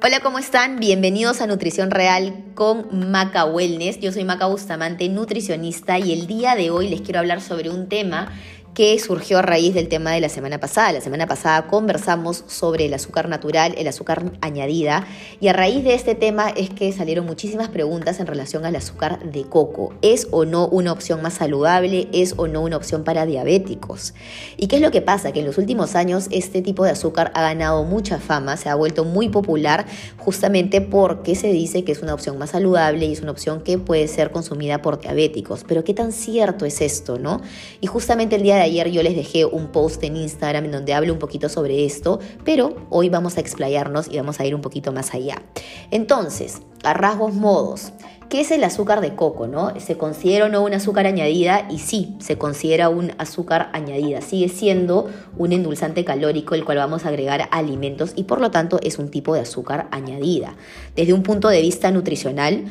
Hola, ¿cómo están? Bienvenidos a Nutrición Real con Maca Wellness. Yo soy Maca Bustamante, nutricionista, y el día de hoy les quiero hablar sobre un tema que surgió a raíz del tema de la semana pasada. La semana pasada conversamos sobre el azúcar natural, el azúcar añadida, y a raíz de este tema es que salieron muchísimas preguntas en relación al azúcar de coco. ¿Es o no una opción más saludable? ¿Es o no una opción para diabéticos? ¿Y qué es lo que pasa? Que en los últimos años este tipo de azúcar ha ganado mucha fama, se ha vuelto muy popular justamente porque se dice que es una opción más saludable y es una opción que puede ser consumida por diabéticos. Pero ¿qué tan cierto es esto, no? Y justamente el día de ayer yo les dejé un post en Instagram en donde hablo un poquito sobre esto, pero hoy vamos a explayarnos y vamos a ir un poquito más allá. Entonces, a rasgos modos. ¿Qué es el azúcar de coco? ¿no? ¿Se considera o no un azúcar añadida? Y sí, se considera un azúcar añadida. Sigue siendo un endulzante calórico el cual vamos a agregar a alimentos y por lo tanto es un tipo de azúcar añadida. Desde un punto de vista nutricional,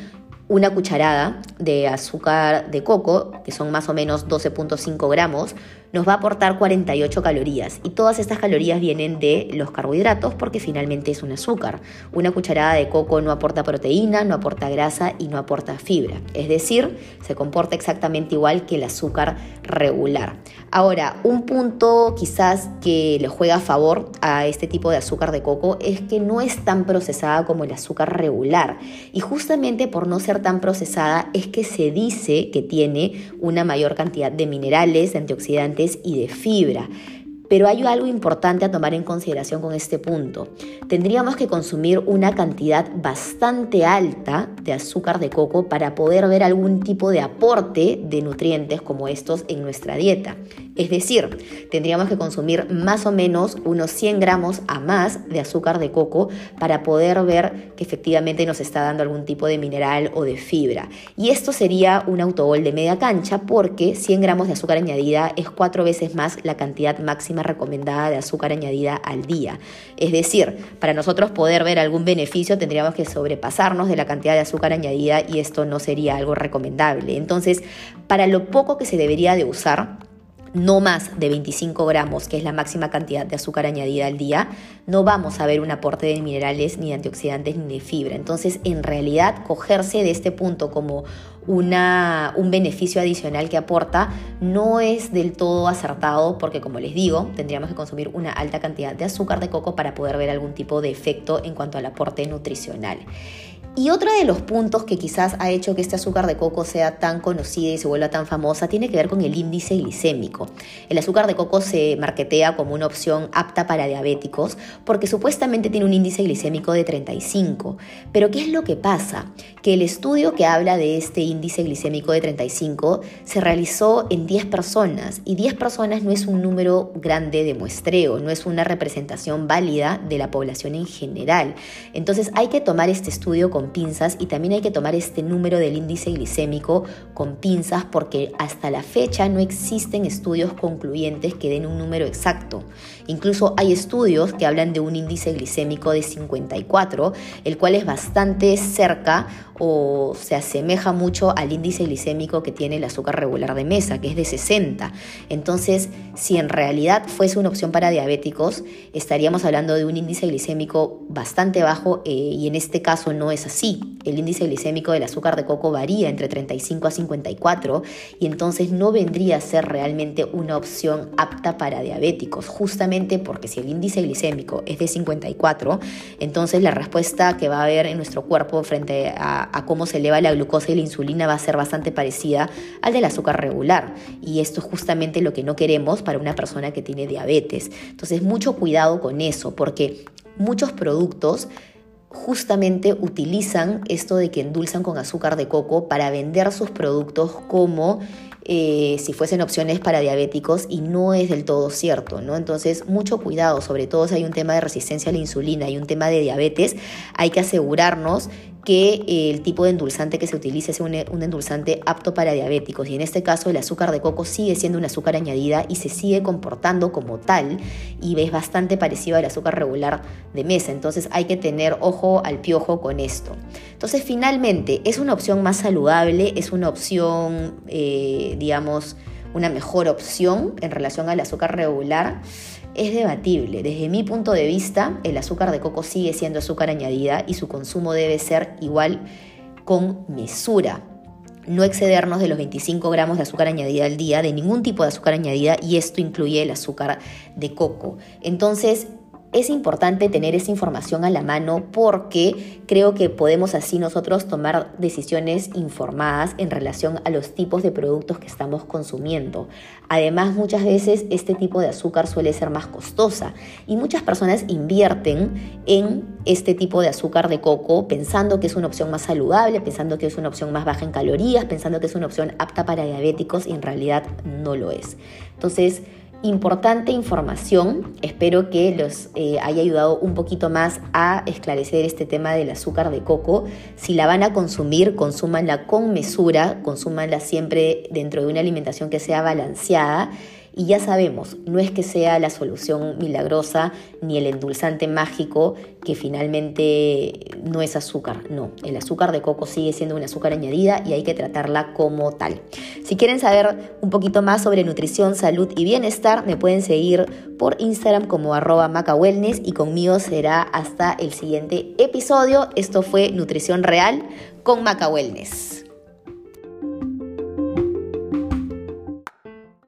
una cucharada de azúcar de coco, que son más o menos 12.5 gramos, nos va a aportar 48 calorías y todas estas calorías vienen de los carbohidratos porque finalmente es un azúcar. Una cucharada de coco no aporta proteína, no aporta grasa y no aporta fibra, es decir, se comporta exactamente igual que el azúcar regular. Ahora, un punto quizás que le juega a favor a este tipo de azúcar de coco es que no es tan procesada como el azúcar regular y justamente por no ser tan procesada es que se dice que tiene una mayor cantidad de minerales, de antioxidantes, y de fibra. Pero hay algo importante a tomar en consideración con este punto. Tendríamos que consumir una cantidad bastante alta de azúcar de coco para poder ver algún tipo de aporte de nutrientes como estos en nuestra dieta. Es decir, tendríamos que consumir más o menos unos 100 gramos a más de azúcar de coco para poder ver que efectivamente nos está dando algún tipo de mineral o de fibra. Y esto sería un autogol de media cancha porque 100 gramos de azúcar añadida es cuatro veces más la cantidad máxima recomendada de azúcar añadida al día. Es decir, para nosotros poder ver algún beneficio tendríamos que sobrepasarnos de la cantidad de azúcar añadida y esto no sería algo recomendable. Entonces, para lo poco que se debería de usar, no más de 25 gramos, que es la máxima cantidad de azúcar añadida al día, no vamos a ver un aporte de minerales, ni de antioxidantes, ni de fibra. Entonces, en realidad, cogerse de este punto como una, un beneficio adicional que aporta no es del todo acertado porque, como les digo, tendríamos que consumir una alta cantidad de azúcar de coco para poder ver algún tipo de efecto en cuanto al aporte nutricional. Y otro de los puntos que quizás ha hecho que este azúcar de coco sea tan conocida y se vuelva tan famosa tiene que ver con el índice glicémico. El azúcar de coco se marketea como una opción apta para diabéticos porque supuestamente tiene un índice glicémico de 35. Pero ¿qué es lo que pasa? Que el estudio que habla de este índice glicémico de 35 se realizó en 10 personas y 10 personas no es un número grande de muestreo, no es una representación válida de la población en general. Entonces hay que tomar este estudio con pinzas y también hay que tomar este número del índice glicémico con pinzas porque hasta la fecha no existen estudios concluyentes que den un número exacto. Incluso hay estudios que hablan de un índice glicémico de 54, el cual es bastante cerca o se asemeja mucho al índice glicémico que tiene el azúcar regular de mesa, que es de 60. Entonces, si en realidad fuese una opción para diabéticos, estaríamos hablando de un índice glicémico bastante bajo eh, y en este caso no es así. El índice glicémico del azúcar de coco varía entre 35 a 54 y entonces no vendría a ser realmente una opción apta para diabéticos, justamente porque si el índice glicémico es de 54, entonces la respuesta que va a haber en nuestro cuerpo frente a a, cómo se eleva la glucosa y la insulina va a ser bastante parecida al del azúcar regular. Y esto es justamente lo que no queremos para una persona que tiene diabetes. Entonces, mucho cuidado con eso, porque muchos productos justamente utilizan esto de que endulzan con azúcar de coco para vender sus productos como eh, si fuesen opciones para diabéticos y no es del todo cierto, ¿no? Entonces, mucho cuidado, sobre todo si hay un tema de resistencia a la insulina y un tema de diabetes, hay que asegurarnos que el tipo de endulzante que se utilice sea un, endulzante apto para diabéticos. Y en este caso el azúcar de coco sigue siendo un azúcar añadida y se sigue comportando como tal y es bastante parecido al azúcar regular de mesa. Entonces hay que tener ojo al piojo con esto. Entonces finalmente es una opción más saludable, es una opción, eh, digamos, una mejor opción en relación al azúcar regular es debatible. Desde mi punto de vista, el azúcar de coco sigue siendo azúcar añadida y su consumo debe ser igual con mesura. No excedernos de los 25 gramos de azúcar añadida al día, de ningún tipo de azúcar añadida, y esto incluye el azúcar de coco. Entonces, es importante tener esa información a la mano porque creo que podemos así nosotros tomar decisiones informadas en relación a los tipos de productos que estamos consumiendo. Además, muchas veces este tipo de azúcar suele ser más costosa y muchas personas invierten en este tipo de azúcar de coco pensando que es una opción más saludable, pensando que es una opción más baja en calorías, pensando que es una opción apta para diabéticos y en realidad no lo es. Entonces, importante información. Espero que los eh, haya ayudado un poquito más a esclarecer este tema del azúcar de coco. Si la van a consumir, consúmanla con mesura, consúmanla siempre dentro de una alimentación que sea balanceada y ya sabemos, no es que sea la solución milagrosa ni el endulzante mágico que finalmente no es azúcar. No, el azúcar de coco sigue siendo una azúcar añadida y hay que tratarla como tal. Si quieren saber un poquito más sobre nutrición, salud y bienestar, me pueden seguir por Instagram como arroba macawellness y conmigo será hasta el siguiente episodio. Esto fue Nutrición Real con Maca Wellness.